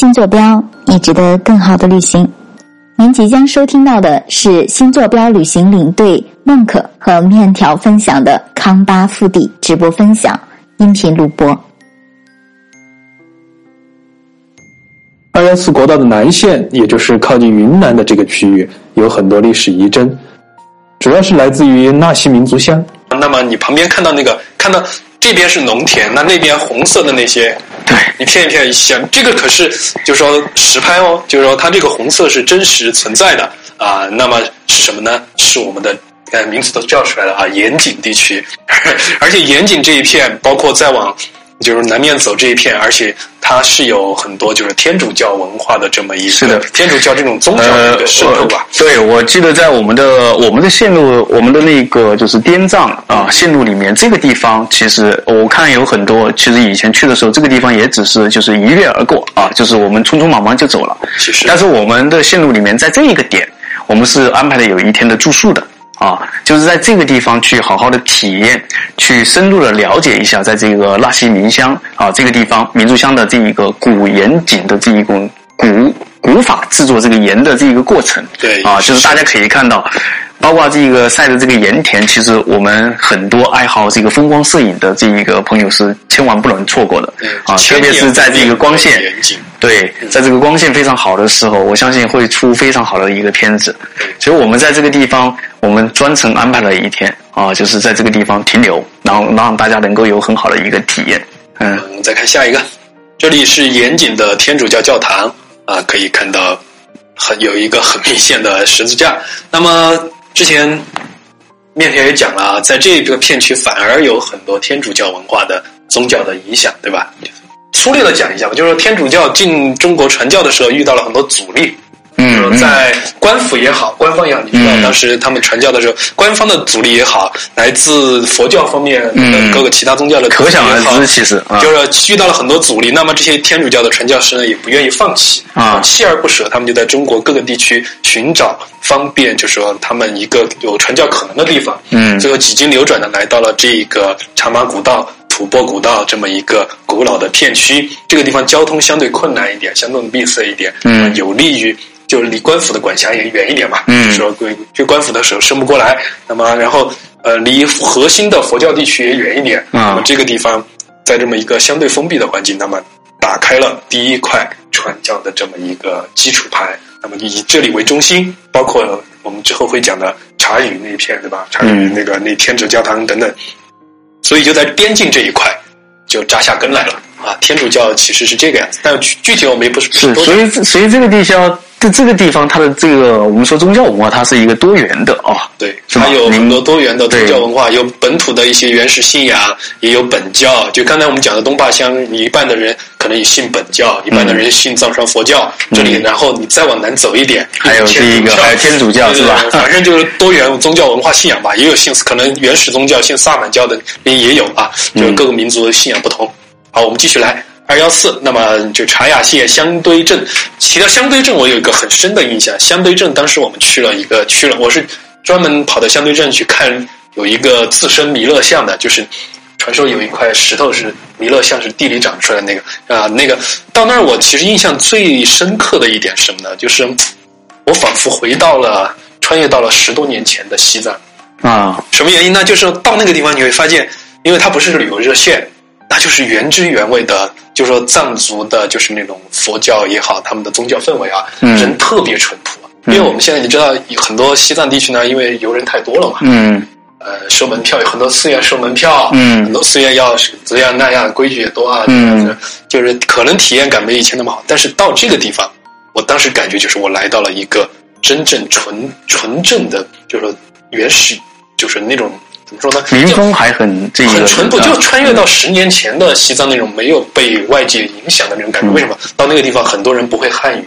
新坐标，你值得更好的旅行。您即将收听到的是新坐标旅行领队孟可和面条分享的康巴腹地直播分享音频录播。二幺四国道的南线，也就是靠近云南的这个区域，有很多历史遗珍，主要是来自于纳西民族乡。那么你旁边看到那个，看到这边是农田，那那边红色的那些，对你片一片一想，这个可是就是说实拍哦，就是说它这个红色是真实存在的啊。那么是什么呢？是我们的呃名字都叫出来了啊，盐井地区，而且盐井这一片，包括再往就是南面走这一片，而且它是有很多就是天主教文化的这么一个是的天主教这种宗教的渗透吧。对，我记得在我们的我们的线路，我们的那个就是滇藏啊线路里面，这个地方其实我看有很多，其实以前去的时候，这个地方也只是就是一掠而过啊，就是我们匆匆忙忙就走了。其实但是我们的线路里面，在这一个点，我们是安排了有一天的住宿的啊，就是在这个地方去好好的体验，去深入的了解一下，在这个纳西民乡啊这个地方民族乡的这一个古盐井的这一种古古法制作这个盐的这一个过程。对啊，就是大家可以看到。包括这个晒的这个盐田，其实我们很多爱好这个风光摄影的这一个朋友是千万不能错过的啊！特别是在这个光线。对，在这个光线非常好的时候，我相信会出非常好的一个片子。所以我们在这个地方，我们专程安排了一天啊，就是在这个地方停留，然后让大家能够有很好的一个体验。嗯，我们再看下一个，这里是严谨的天主教教堂啊，可以看到很有一个很明显的十字架。那么之前面条也讲了，在这个片区反而有很多天主教文化的宗教的影响，对吧？粗略的讲一下吧，就是说天主教进中国传教的时候遇到了很多阻力。嗯，在官府也好，官方也好，你知道嗯当时他们传教的时候，官方的阻力也好，来自佛教方面的嗯各个其他宗教的可想而知，其实啊，就是遇到了很多阻力。那么这些天主教的传教士呢，也不愿意放弃啊锲而不舍。他们就在中国各个地区寻找方便，就是说他们一个有传教可能的地方。嗯最后几经流转的来到了这个茶马古道、吐蕃古道这么一个古老的片区。这个地方交通相对困难一点，相对闭塞一点，嗯有利于。就是离官府的管辖也远一点嘛，嗯就是说归去官府的时候伸不过来，那么然后呃离核心的佛教地区也远一点，啊那么这个地方在这么一个相对封闭的环境，那么打开了第一块传教的这么一个基础盘。那么以这里为中心，包括我们之后会讲的茶语那一片，对吧？茶语嗯那个那天主教堂等等，所以就在边境这一块就扎下根来了啊。天主教其实是这个样子，但具具体我们也不是是，所以所以这个地方，这这个地方它的这个我们说宗教文化，它是一个多元的啊。对，它有很多多元的宗教文化，有本土的一些原始信仰，也有本教。就刚才我们讲的东坝乡，你一半的人可能也信本教，一半的人信藏传佛教。这里，然后你再往南走一点，嗯还有天主教这个还有天主教是吧反正就是多元宗教文化信仰吧，也有信可能原始宗教信萨满教的也有啊，嗯就是各个民族的信仰不同。好，我们继续来。二幺四，那么就茶雅县香堆镇。提到香堆镇，我有一个很深的印象。香堆镇当时我们去了一个去了，我是专门跑到相对镇去看有一个自身弥勒像的，就是传说有一块石头是弥勒像，是地里长出来的那个啊，那个到那儿我其实印象最深刻的一点是什么呢？就是我仿佛回到了穿越到了十多年前的西藏。啊，什么原因呢？就是到那个地方你会发现，因为它不是旅游热线，那就是原汁原味的，就是说藏族的，就是那种佛教也好，他们的宗教氛围啊，嗯人特别淳朴。因为我们现在你知道，很多西藏地区呢，因为游人太多了嘛，嗯呃，收门票有很多寺院收门票，嗯很多寺院要这样那样，规矩也多啊，嗯就是可能体验感没以前那么好。但是到这个地方，我当时感觉就是我来到了一个真正纯纯正的，就是说原始，就是那种怎么说呢？民风还很这个很淳朴，啊就穿越到十年前的西藏那种没有被外界影响的那种感觉。为什么到那个地方很多人不会汉语，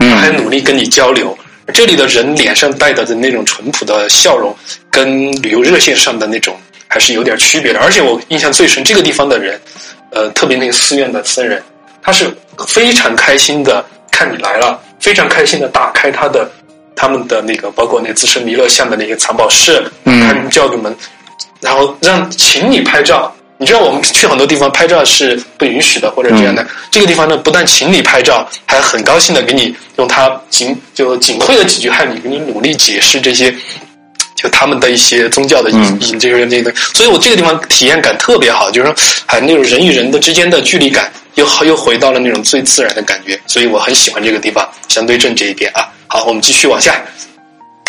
他还嗯努力跟你交流？这里的人脸上带的那种淳朴的笑容，跟旅游热线上的那种还是有点区别的。而且我印象最深，这个地方的人，呃，特别那个寺院的僧人，他是非常开心的看你来了，非常开心的打开他的他们的那个包括那自身弥勒像的那些藏宝室，嗯看教主们，然后让请你拍照。你知道我们去很多地方拍照是不允许的，或者这样的。这个地方呢，不但请你拍照，还很高兴的给你用他仅就仅会的几句汉语给你努力解释这些，就他们的一些宗教的意意这个这个。所以我这个地方体验感特别好，就是说，还那种人与人的之间的距离感又又回到了那种最自然的感觉，所以我很喜欢这个地方相对正这一点啊。好，我们继续往下。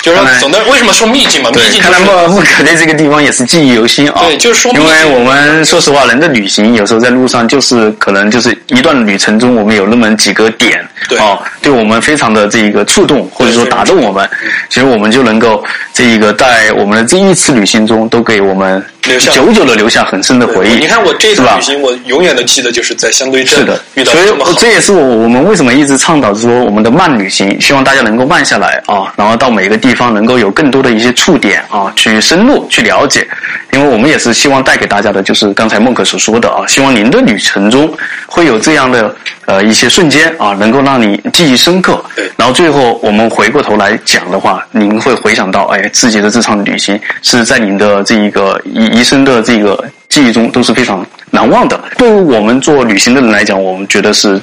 就是总的为什么说秘境嘛？秘境看来莫莫可对这个地方也是记忆犹新啊。对，就是说，因为我们说实话，人的旅行有时候在路上就是可能就是一段旅程中，我们有那么几个点，对啊，对我们非常的这个触动或者说打动我们，其实我们就能够这一个在我们的这一次旅行中都给我们。久久的留下很深的回忆。你看我这次旅行，我永远都记得就是在相对镇遇到这么所以这也是我我们为什么一直倡导说我们的慢旅行，希望大家能够慢下来啊，然后到每个地方能够有更多的一些触点啊，去深入去了解。因为我们也是希望带给大家的就是刚才孟可所说的啊，希望您的旅程中会有这样的呃一些瞬间啊，能够让你记忆深刻。对。然后最后我们回过头来讲的话，您会回想到，哎，自己的这场旅行是在您的这一个一一生的这个记忆中都是非常难忘的。对于我们做旅行的人来讲，我们觉得是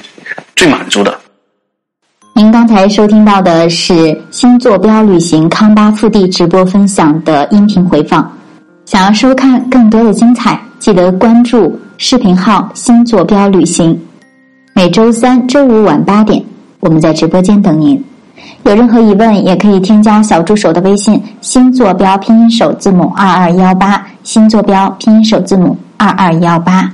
最满足的。您刚才收听到的是新坐标旅行康巴腹地直播分享的音频回放。想要收看更多的精彩，记得关注视频号“新坐标旅行”。每周三、周五晚八点，我们在直播间等您。有任何疑问，也可以添加小助手的微信“新坐标拼音首字母二二幺八”，新坐标拼音首字母二二幺八。